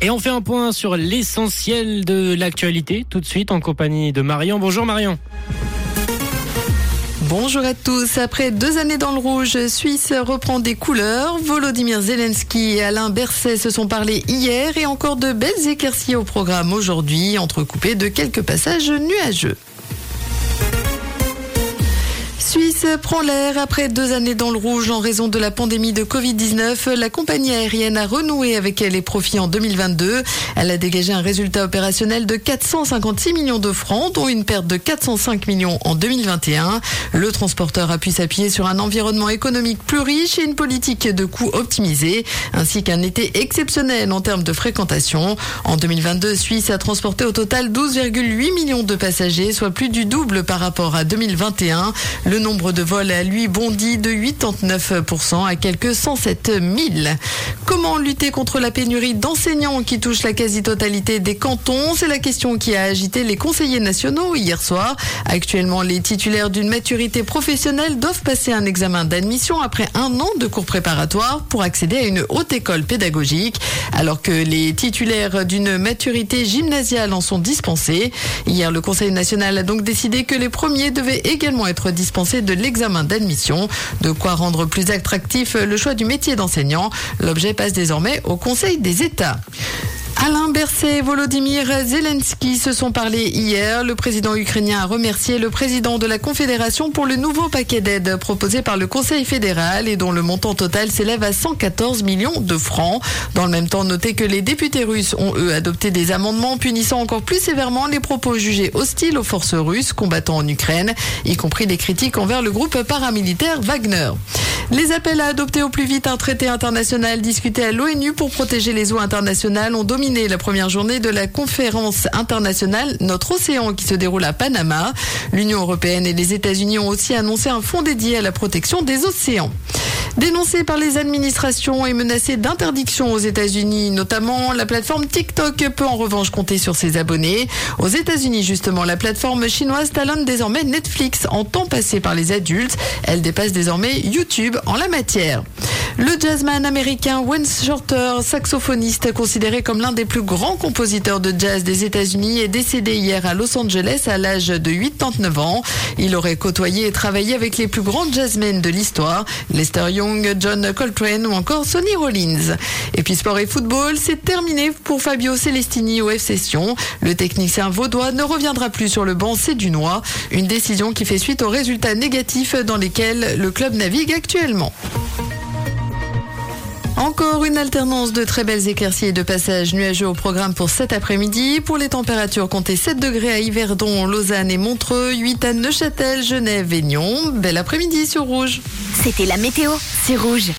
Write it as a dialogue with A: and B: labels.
A: Et on fait un point sur l'essentiel de l'actualité tout de suite en compagnie de Marion. Bonjour Marion.
B: Bonjour à tous. Après deux années dans le rouge, Suisse reprend des couleurs. Volodymyr Zelensky et Alain Berset se sont parlé hier et encore de belles éclaircies au programme aujourd'hui, entrecoupées de quelques passages nuageux. Prend l'air après deux années dans le rouge en raison de la pandémie de Covid-19. La compagnie aérienne a renoué avec les profits en 2022. Elle a dégagé un résultat opérationnel de 456 millions de francs, dont une perte de 405 millions en 2021. Le transporteur a pu s'appuyer sur un environnement économique plus riche et une politique de coûts optimisée, ainsi qu'un été exceptionnel en termes de fréquentation. En 2022, Suisse a transporté au total 12,8 millions de passagers, soit plus du double par rapport à 2021. Le le de vols a lui bondi de 89% à quelques 107 000. Comment lutter contre la pénurie d'enseignants qui touche la quasi-totalité des cantons? C'est la question qui a agité les conseillers nationaux hier soir. Actuellement, les titulaires d'une maturité professionnelle doivent passer un examen d'admission après un an de cours préparatoires pour accéder à une haute école pédagogique, alors que les titulaires d'une maturité gymnasiale en sont dispensés. Hier, le Conseil national a donc décidé que les premiers devaient également être dispensés de l'examen d'admission. De quoi rendre plus attractif le choix du métier d'enseignant. L'objet passe désormais au Conseil des États. Alain Berset et Volodymyr Zelensky se sont parlé hier. Le président ukrainien a remercié le président de la Confédération pour le nouveau paquet d'aide proposé par le Conseil fédéral et dont le montant total s'élève à 114 millions de francs. Dans le même temps, notez que les députés russes ont eux adopté des amendements punissant encore plus sévèrement les propos jugés hostiles aux forces russes combattant en Ukraine, y compris des critiques envers le groupe paramilitaire Wagner. Les appels à adopter au plus vite un traité international discuté à l'ONU pour protéger les eaux internationales ont dominé la première journée de la conférence internationale Notre Océan qui se déroule à Panama. L'Union européenne et les États-Unis ont aussi annoncé un fonds dédié à la protection des océans. Dénoncé par les administrations et menacé d'interdiction aux États-Unis, notamment la plateforme TikTok peut en revanche compter sur ses abonnés. Aux États-Unis, justement, la plateforme chinoise talonne désormais Netflix en temps passé par les adultes. Elle dépasse désormais YouTube en la matière. Le jazzman américain Wayne Shorter, saxophoniste considéré comme l'un des plus grands compositeurs de jazz des États-Unis, est décédé hier à Los Angeles à l'âge de 89 ans. Il aurait côtoyé et travaillé avec les plus grands jazzmen de l'histoire, Lester Young, John Coltrane ou encore Sonny Rollins. Et puis sport et football, c'est terminé pour Fabio Celestini au F. Le technicien vaudois ne reviendra plus sur le banc sédunois, une décision qui fait suite aux résultats négatifs dans lesquels le club navigue actuellement. Encore une alternance de très belles éclaircies et de passages nuageux au programme pour cet après-midi. Pour les températures, comptez 7 degrés à Yverdon, Lausanne et Montreux, 8 à Neuchâtel, Genève et Nyon. Bel après-midi sur Rouge.
C: C'était la météo, c'est Rouge.